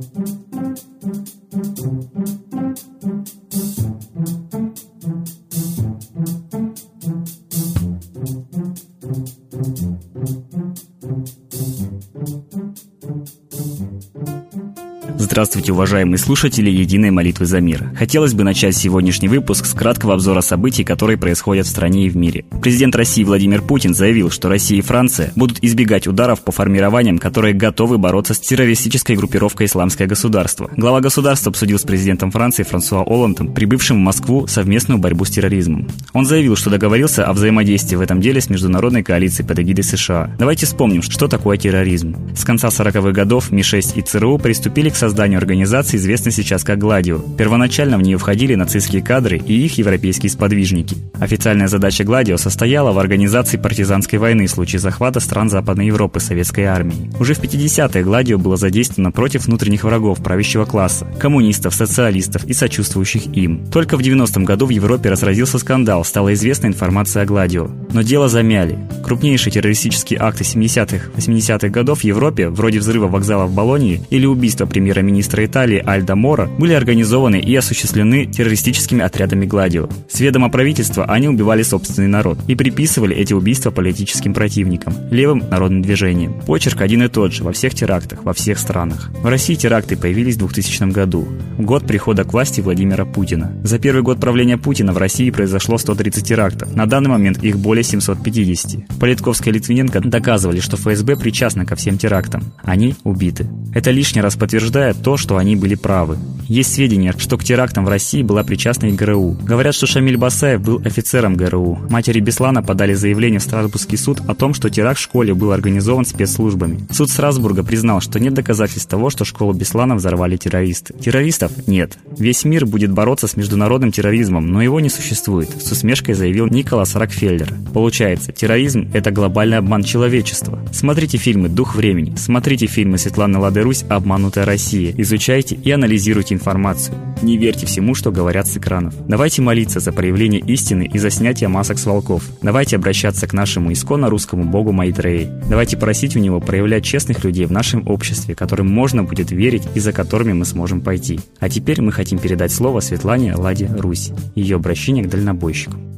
thank you Здравствуйте, уважаемые слушатели Единой молитвы за мир. Хотелось бы начать сегодняшний выпуск с краткого обзора событий, которые происходят в стране и в мире. Президент России Владимир Путин заявил, что Россия и Франция будут избегать ударов по формированиям, которые готовы бороться с террористической группировкой «Исламское государство». Глава государства обсудил с президентом Франции Франсуа Оландом, прибывшим в Москву, совместную борьбу с терроризмом. Он заявил, что договорился о взаимодействии в этом деле с международной коалицией под эгидой США. Давайте вспомним, что такое терроризм. С конца 40-х годов МИ-6 и ЦРУ приступили к созданию созданию организации, известной сейчас как «Гладио». Первоначально в нее входили нацистские кадры и их европейские сподвижники. Официальная задача «Гладио» состояла в организации партизанской войны в случае захвата стран Западной Европы советской армией. Уже в 50-е «Гладио» было задействовано против внутренних врагов правящего класса – коммунистов, социалистов и сочувствующих им. Только в 90-м году в Европе разразился скандал, стала известна информация о «Гладио». Но дело замяли. Крупнейшие террористические акты 70-х, 80-х годов в Европе, вроде взрыва вокзала в Болонии или убийства премьера-министра министра Италии Альда Мора были организованы и осуществлены террористическими отрядами Гладио. С ведома правительства они убивали собственный народ и приписывали эти убийства политическим противникам, левым народным движениям. Почерк один и тот же во всех терактах, во всех странах. В России теракты появились в 2000 году, год прихода к власти Владимира Путина. За первый год правления Путина в России произошло 130 терактов, на данный момент их более 750. Политковская и Литвиненко доказывали, что ФСБ причастна ко всем терактам. Они убиты. Это лишний раз подтверждает то, что они были правы. Есть сведения, что к терактам в России была причастна и ГРУ. Говорят, что Шамиль Басаев был офицером ГРУ. Матери Беслана подали заявление в Страсбургский суд о том, что теракт в школе был организован спецслужбами. Суд Страсбурга признал, что нет доказательств того, что школу Беслана взорвали террористы. Террористов нет. Весь мир будет бороться с международным терроризмом, но его не существует, с усмешкой заявил Николас Рокфеллер. Получается, терроризм – это глобальный обман человечества. Смотрите фильмы «Дух времени», смотрите фильмы Светланы Лады Русь «Обманутая Россия», изучайте и анализируйте информацию. Не верьте всему, что говорят с экранов. Давайте молиться за проявление истины и за снятие масок с волков. Давайте обращаться к нашему исконно русскому богу Майдреи. Давайте просить у него проявлять честных людей в нашем обществе, которым можно будет верить и за которыми мы сможем пойти. А теперь мы хотим передать слово Светлане Ладе Русь, ее обращение к дальнобойщику.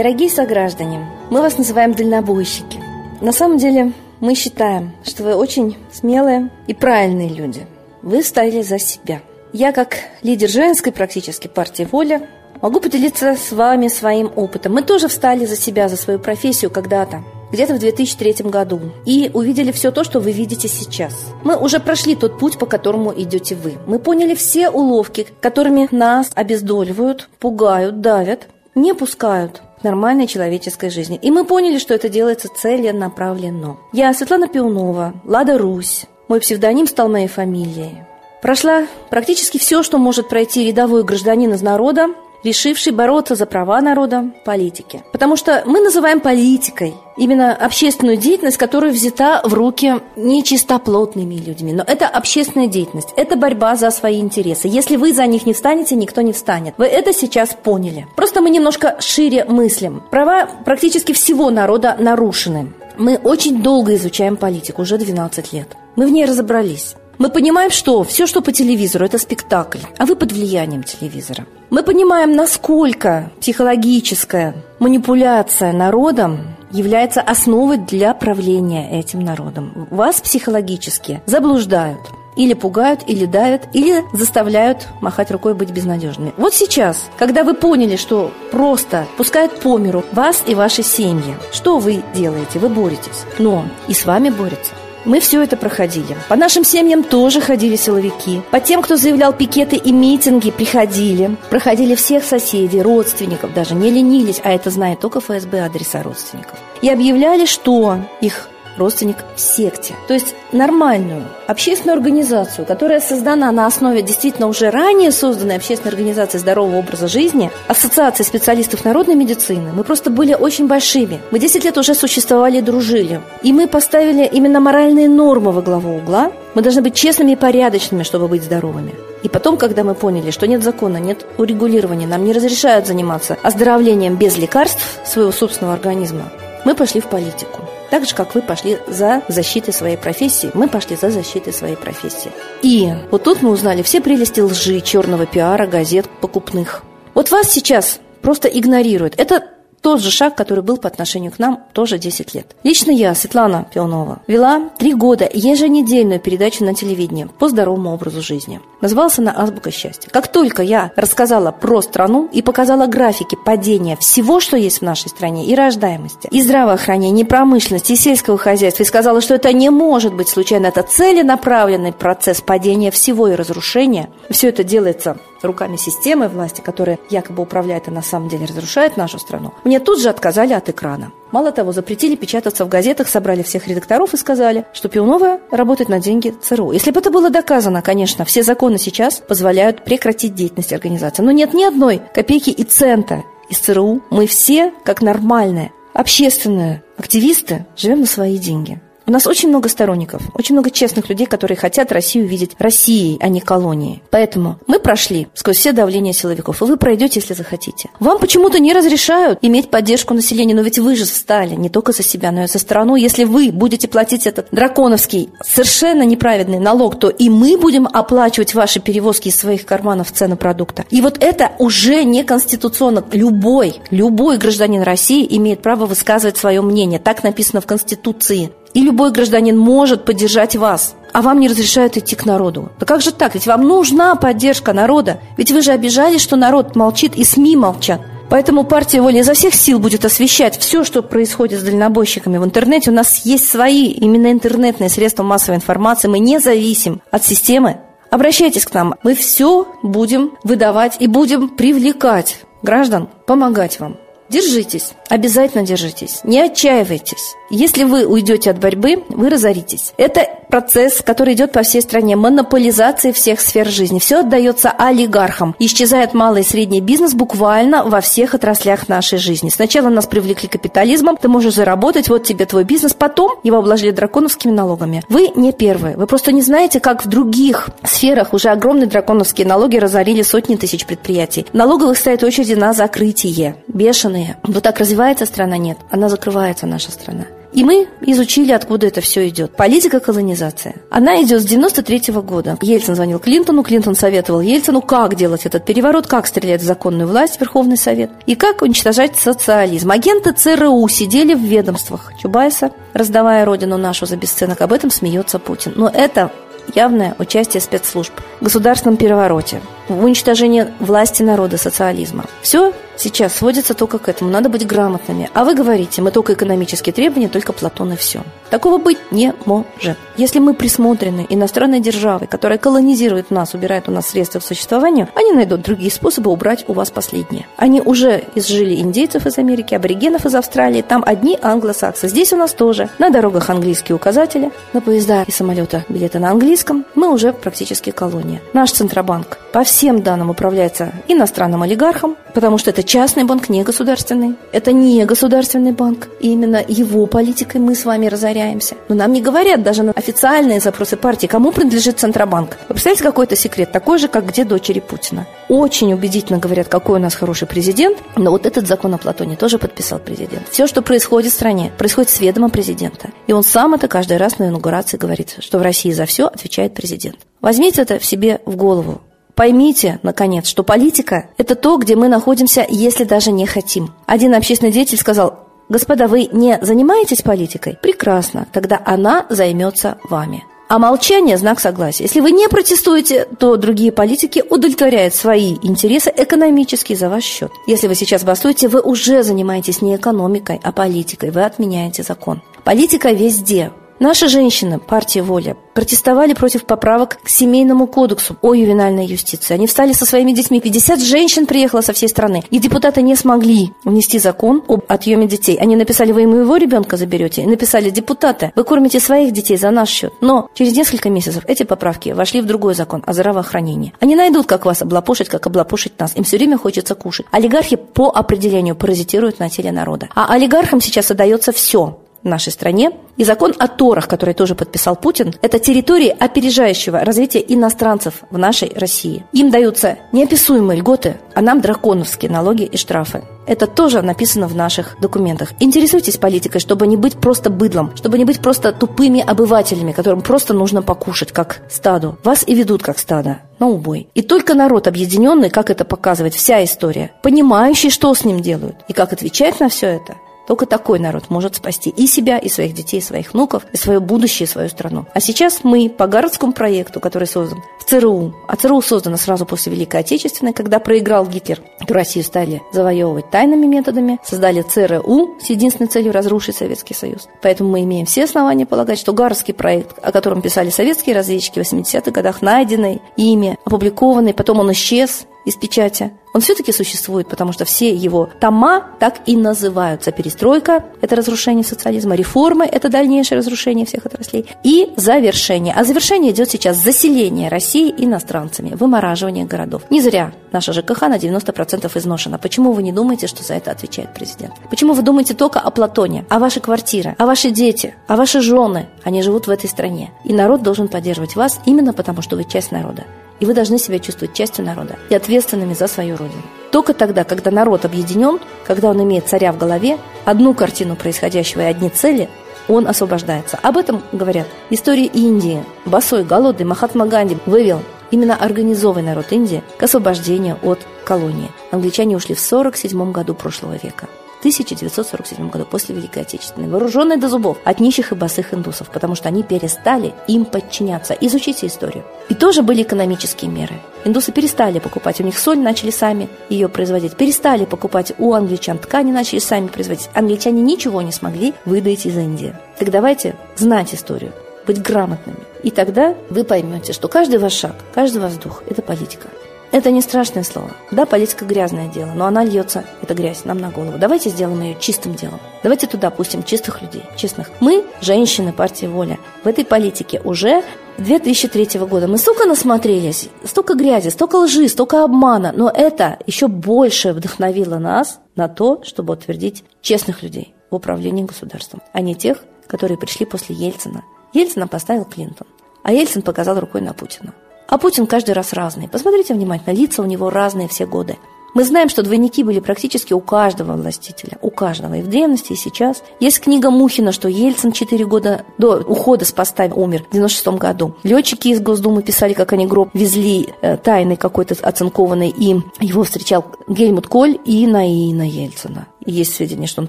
Дорогие сограждане, мы вас называем дальнобойщики. На самом деле мы считаем, что вы очень смелые и правильные люди. Вы стояли за себя. Я, как лидер женской практически партии «Воля», могу поделиться с вами своим опытом. Мы тоже встали за себя, за свою профессию когда-то где-то в 2003 году и увидели все то, что вы видите сейчас. Мы уже прошли тот путь, по которому идете вы. Мы поняли все уловки, которыми нас обездоливают, пугают, давят, не пускают нормальной человеческой жизни. И мы поняли, что это делается целенаправленно. Я Светлана Пиунова, Лада Русь. Мой псевдоним стал моей фамилией. Прошла практически все, что может пройти рядовой гражданин из народа, решивший бороться за права народа политики. Потому что мы называем политикой именно общественную деятельность, которая взята в руки нечистоплотными людьми. Но это общественная деятельность, это борьба за свои интересы. Если вы за них не встанете, никто не встанет. Вы это сейчас поняли. Просто мы немножко шире мыслим. Права практически всего народа нарушены. Мы очень долго изучаем политику, уже 12 лет. Мы в ней разобрались. Мы понимаем, что все, что по телевизору, это спектакль, а вы под влиянием телевизора. Мы понимаем, насколько психологическая манипуляция народом является основой для правления этим народом. Вас психологически заблуждают. Или пугают, или давят, или заставляют махать рукой быть безнадежными. Вот сейчас, когда вы поняли, что просто пускают по миру вас и ваши семьи, что вы делаете? Вы боретесь. Но и с вами борются. Мы все это проходили. По нашим семьям тоже ходили силовики. По тем, кто заявлял пикеты и митинги, приходили. Проходили всех соседей, родственников даже. Не ленились, а это знает только ФСБ адреса родственников. И объявляли, что их родственник в секте. То есть нормальную общественную организацию, которая создана на основе действительно уже ранее созданной общественной организации здорового образа жизни, Ассоциации специалистов народной медицины, мы просто были очень большими. Мы 10 лет уже существовали и дружили. И мы поставили именно моральные нормы во главу угла. Мы должны быть честными и порядочными, чтобы быть здоровыми. И потом, когда мы поняли, что нет закона, нет урегулирования, нам не разрешают заниматься оздоровлением без лекарств своего собственного организма, мы пошли в политику. Так же, как вы пошли за защитой своей профессии, мы пошли за защитой своей профессии. И вот тут мы узнали все прелести лжи, черного пиара, газет покупных. Вот вас сейчас просто игнорируют. Это тот же шаг, который был по отношению к нам тоже 10 лет. Лично я, Светлана Пионова, вела три года еженедельную передачу на телевидении по здоровому образу жизни. Называлась она «Азбука счастья». Как только я рассказала про страну и показала графики падения всего, что есть в нашей стране, и рождаемости, и здравоохранения, и промышленности, и сельского хозяйства, и сказала, что это не может быть случайно, это целенаправленный процесс падения всего и разрушения, все это делается руками системы власти, которая якобы управляет, а на самом деле разрушает нашу страну, мне тут же отказали от экрана. Мало того, запретили печататься в газетах, собрали всех редакторов и сказали, что Пионова работает на деньги ЦРУ. Если бы это было доказано, конечно, все законы сейчас позволяют прекратить деятельность организации. Но нет ни одной копейки и цента из ЦРУ. Мы все, как нормальные, общественные активисты, живем на свои деньги. У нас очень много сторонников, очень много честных людей, которые хотят Россию видеть Россией, а не колонией. Поэтому мы прошли сквозь все давления силовиков, и вы пройдете, если захотите. Вам почему-то не разрешают иметь поддержку населения, но ведь вы же встали не только за себя, но и за страну. Если вы будете платить этот драконовский, совершенно неправедный налог, то и мы будем оплачивать ваши перевозки из своих карманов в цену продукта. И вот это уже неконституционно. Любой, любой гражданин России имеет право высказывать свое мнение. Так написано в Конституции. И любой гражданин может поддержать вас, а вам не разрешают идти к народу. Да как же так? Ведь вам нужна поддержка народа. Ведь вы же обижались, что народ молчит и СМИ молчат. Поэтому партия воли изо всех сил будет освещать все, что происходит с дальнобойщиками в интернете. У нас есть свои именно интернетные средства массовой информации. Мы не зависим от системы. Обращайтесь к нам. Мы все будем выдавать и будем привлекать граждан помогать вам. Держитесь, обязательно держитесь, не отчаивайтесь. Если вы уйдете от борьбы, вы разоритесь. Это процесс, который идет по всей стране, монополизации всех сфер жизни. Все отдается олигархам. Исчезает малый и средний бизнес буквально во всех отраслях нашей жизни. Сначала нас привлекли капитализмом, ты можешь заработать, вот тебе твой бизнес, потом его обложили драконовскими налогами. Вы не первые, вы просто не знаете, как в других сферах уже огромные драконовские налоги разорили сотни тысяч предприятий. Налоговых стоит очереди на закрытие. Бешеные. Вот так развивается страна? Нет. Она закрывается, наша страна. И мы изучили, откуда это все идет. Политика колонизация. Она идет с 93 -го года. Ельцин звонил Клинтону, Клинтон советовал Ельцину, как делать этот переворот, как стрелять в законную власть, Верховный Совет, и как уничтожать социализм. Агенты ЦРУ сидели в ведомствах Чубайса, раздавая родину нашу за бесценок. Об этом смеется Путин. Но это явное участие спецслужб в государственном перевороте, в уничтожении власти народа, социализма. Все сейчас сводится только к этому. Надо быть грамотными. А вы говорите, мы только экономические требования, только Платон и все. Такого быть не может. Если мы присмотрены иностранной державой, которая колонизирует нас, убирает у нас средства к существованию, они найдут другие способы убрать у вас последние. Они уже изжили индейцев из Америки, аборигенов из Австралии, там одни англосаксы. Здесь у нас тоже. На дорогах английские указатели, на поезда и самолета билеты на английском. Мы уже практически колония. Наш Центробанк по всем данным управляется иностранным олигархом, потому что это частный банк, не государственный. Это не государственный банк. И именно его политикой мы с вами разоряемся. Но нам не говорят даже на официальные запросы партии, кому принадлежит Центробанк. Вы представляете, какой это секрет? Такой же, как где дочери Путина. Очень убедительно говорят, какой у нас хороший президент, но вот этот закон о Платоне тоже подписал президент. Все, что происходит в стране, происходит с ведома президента. И он сам это каждый раз на инаугурации говорит, что в России за все отвечает президент. Возьмите это в себе в голову. Поймите, наконец, что политика – это то, где мы находимся, если даже не хотим. Один общественный деятель сказал, Господа, вы не занимаетесь политикой? Прекрасно, тогда она займется вами. А молчание – знак согласия. Если вы не протестуете, то другие политики удовлетворяют свои интересы экономически за ваш счет. Если вы сейчас бастуете, вы уже занимаетесь не экономикой, а политикой. Вы отменяете закон. Политика везде. Наши женщины, партия «Воля», протестовали против поправок к семейному кодексу о ювенальной юстиции. Они встали со своими детьми. 50 женщин приехало со всей страны. И депутаты не смогли внести закон об отъеме детей. Они написали, вы моего ребенка заберете. И написали, депутаты, вы кормите своих детей за наш счет. Но через несколько месяцев эти поправки вошли в другой закон о здравоохранении. Они найдут, как вас облапошить, как облапошить нас. Им все время хочется кушать. Олигархи по определению паразитируют на теле народа. А олигархам сейчас отдается все нашей стране. И закон о Торах, который тоже подписал Путин, это территории опережающего развития иностранцев в нашей России. Им даются неописуемые льготы, а нам драконовские налоги и штрафы. Это тоже написано в наших документах. Интересуйтесь политикой, чтобы не быть просто быдлом, чтобы не быть просто тупыми обывателями, которым просто нужно покушать, как стаду. Вас и ведут как стадо на убой. И только народ объединенный, как это показывает вся история, понимающий, что с ним делают и как отвечать на все это – только такой народ может спасти и себя, и своих детей, и своих внуков, и свое будущее, и свою страну. А сейчас мы по городскому проекту, который создан в ЦРУ, а ЦРУ создано сразу после Великой Отечественной, когда проиграл Гитлер, Россию стали завоевывать тайными методами, создали ЦРУ с единственной целью разрушить Советский Союз. Поэтому мы имеем все основания полагать, что Гарский проект, о котором писали советские разведчики в 80-х годах, найденный ими, опубликованный, потом он исчез, из печати, он все-таки существует, потому что все его тома так и называются. Перестройка – это разрушение социализма, реформы – это дальнейшее разрушение всех отраслей, и завершение. А завершение идет сейчас заселение России иностранцами, вымораживание городов. Не зря наша ЖКХ на 90% изношена. Почему вы не думаете, что за это отвечает президент? Почему вы думаете только о Платоне, о вашей квартире, о ваши дети, о ваши жены? Они живут в этой стране. И народ должен поддерживать вас именно потому, что вы часть народа и вы должны себя чувствовать частью народа и ответственными за свою родину. Только тогда, когда народ объединен, когда он имеет царя в голове, одну картину происходящего и одни цели, он освобождается. Об этом говорят истории Индии. Босой, голодный Махатма Ганди вывел именно организованный народ Индии к освобождению от колонии. Англичане ушли в 47 году прошлого века. 1947 году, после Великой Отечественной, вооруженные до зубов от нищих и босых индусов, потому что они перестали им подчиняться. Изучите историю. И тоже были экономические меры. Индусы перестали покупать у них соль, начали сами ее производить. Перестали покупать у англичан ткани, начали сами производить. Англичане ничего не смогли выдать из Индии. Так давайте знать историю, быть грамотными. И тогда вы поймете, что каждый ваш шаг, каждый ваш дух – это политика. Это не страшное слово. Да, политика грязное дело, но она льется, эта грязь, нам на голову. Давайте сделаем ее чистым делом. Давайте туда пустим чистых людей, честных. Мы, женщины партии «Воля», в этой политике уже 2003 года. Мы столько насмотрелись, столько грязи, столько лжи, столько обмана, но это еще больше вдохновило нас на то, чтобы утвердить честных людей в управлении государством, а не тех, которые пришли после Ельцина. Ельцина поставил Клинтон, а Ельцин показал рукой на Путина. А Путин каждый раз разный. Посмотрите внимательно, лица у него разные все годы. Мы знаем, что двойники были практически у каждого властителя, у каждого, и в древности, и сейчас. Есть книга Мухина, что Ельцин 4 года до ухода с поста умер в 96 году. Летчики из Госдумы писали, как они гроб везли э, тайный какой-то оцинкованный, и его встречал Гельмут Коль и Наина Ельцина есть сведения, что он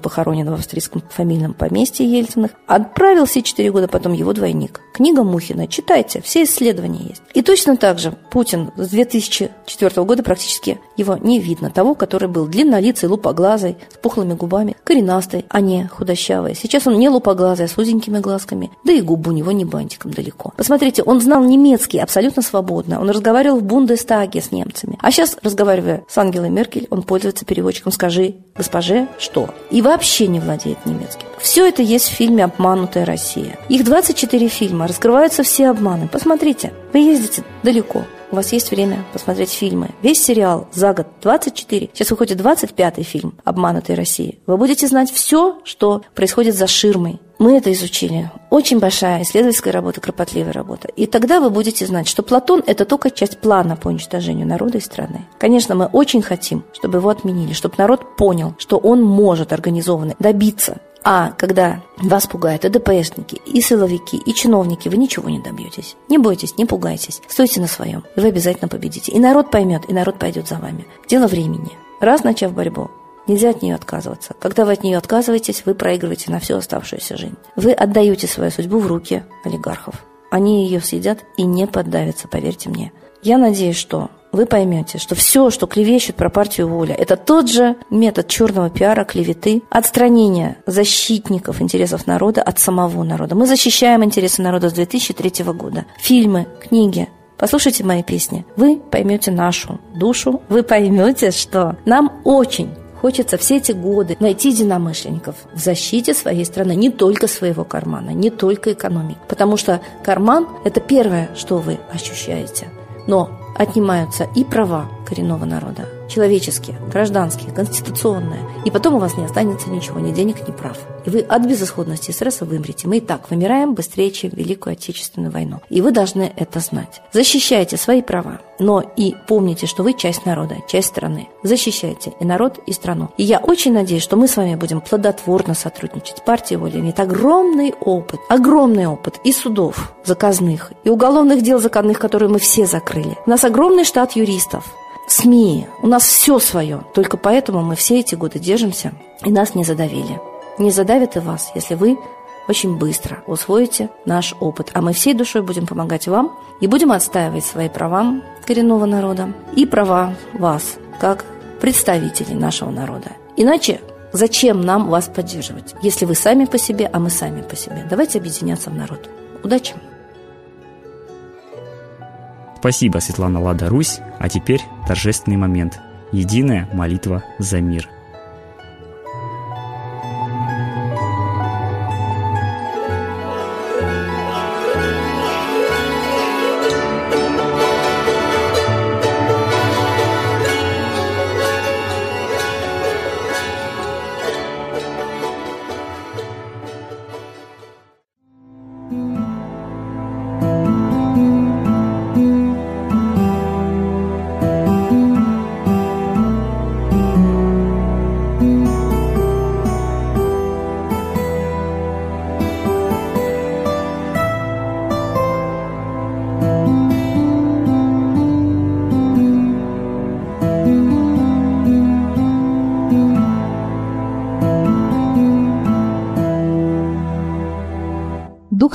похоронен в австрийском фамильном поместье Ельциных, отправил все четыре года потом его двойник. Книга Мухина, читайте, все исследования есть. И точно так же Путин с 2004 года практически его не видно, того, который был длиннолицый, лупоглазый, с пухлыми губами, коренастый, а не худощавый. Сейчас он не лупоглазый, а с узенькими глазками, да и губы у него не бантиком далеко. Посмотрите, он знал немецкий абсолютно свободно, он разговаривал в Бундестаге с немцами. А сейчас, разговаривая с Ангелой Меркель, он пользуется переводчиком «Скажи госпоже, что?» и вообще не владеет немецким. Все это есть в фильме «Обманутая Россия». Их 24 фильма, раскрываются все обманы. Посмотрите, вы ездите далеко, у вас есть время посмотреть фильмы. Весь сериал за год 24. Сейчас выходит 25-й фильм «Обманутая Россия». Вы будете знать все, что происходит за ширмой. Мы это изучили. Очень большая исследовательская работа, кропотливая работа. И тогда вы будете знать, что Платон – это только часть плана по уничтожению народа и страны. Конечно, мы очень хотим, чтобы его отменили, чтобы народ понял, что он может организованно добиться а когда вас пугают и ДПСники, и силовики, и чиновники, вы ничего не добьетесь. Не бойтесь, не пугайтесь. Стойте на своем, и вы обязательно победите. И народ поймет, и народ пойдет за вами. Дело времени. Раз начав борьбу, Нельзя от нее отказываться. Когда вы от нее отказываетесь, вы проигрываете на всю оставшуюся жизнь. Вы отдаете свою судьбу в руки олигархов. Они ее съедят и не поддавятся, поверьте мне. Я надеюсь, что вы поймете, что все, что клевещет про партию воля, это тот же метод черного пиара, клеветы, отстранения защитников интересов народа от самого народа. Мы защищаем интересы народа с 2003 года. Фильмы, книги, Послушайте мои песни. Вы поймете нашу душу. Вы поймете, что нам очень хочется все эти годы найти единомышленников в защите своей страны, не только своего кармана, не только экономики. Потому что карман – это первое, что вы ощущаете. Но отнимаются и права коренного народа. Человеческие, гражданские, конституционные. И потом у вас не останется ничего, ни денег, ни прав. И вы от безысходности и стресса вымрете. Мы и так вымираем быстрее, чем Великую Отечественную войну. И вы должны это знать. Защищайте свои права, но и помните, что вы часть народа, часть страны. Защищайте и народ, и страну. И я очень надеюсь, что мы с вами будем плодотворно сотрудничать. Партия воли имеет огромный опыт, огромный опыт и судов заказных, и уголовных дел заказных, которые мы все закрыли. У нас огромный штат юристов, СМИ, у нас все свое. Только поэтому мы все эти годы держимся, и нас не задавили. Не задавят и вас, если вы очень быстро усвоите наш опыт. А мы всей душой будем помогать вам и будем отстаивать свои права коренного народа и права вас, как представителей нашего народа. Иначе зачем нам вас поддерживать, если вы сами по себе, а мы сами по себе? Давайте объединяться в народ. Удачи! Спасибо, Светлана Лада Русь. А теперь торжественный момент. Единая молитва за мир –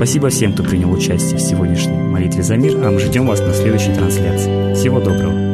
Спасибо всем, кто принял участие в сегодняшней молитве за мир, а мы ждем вас на следующей трансляции. Всего доброго!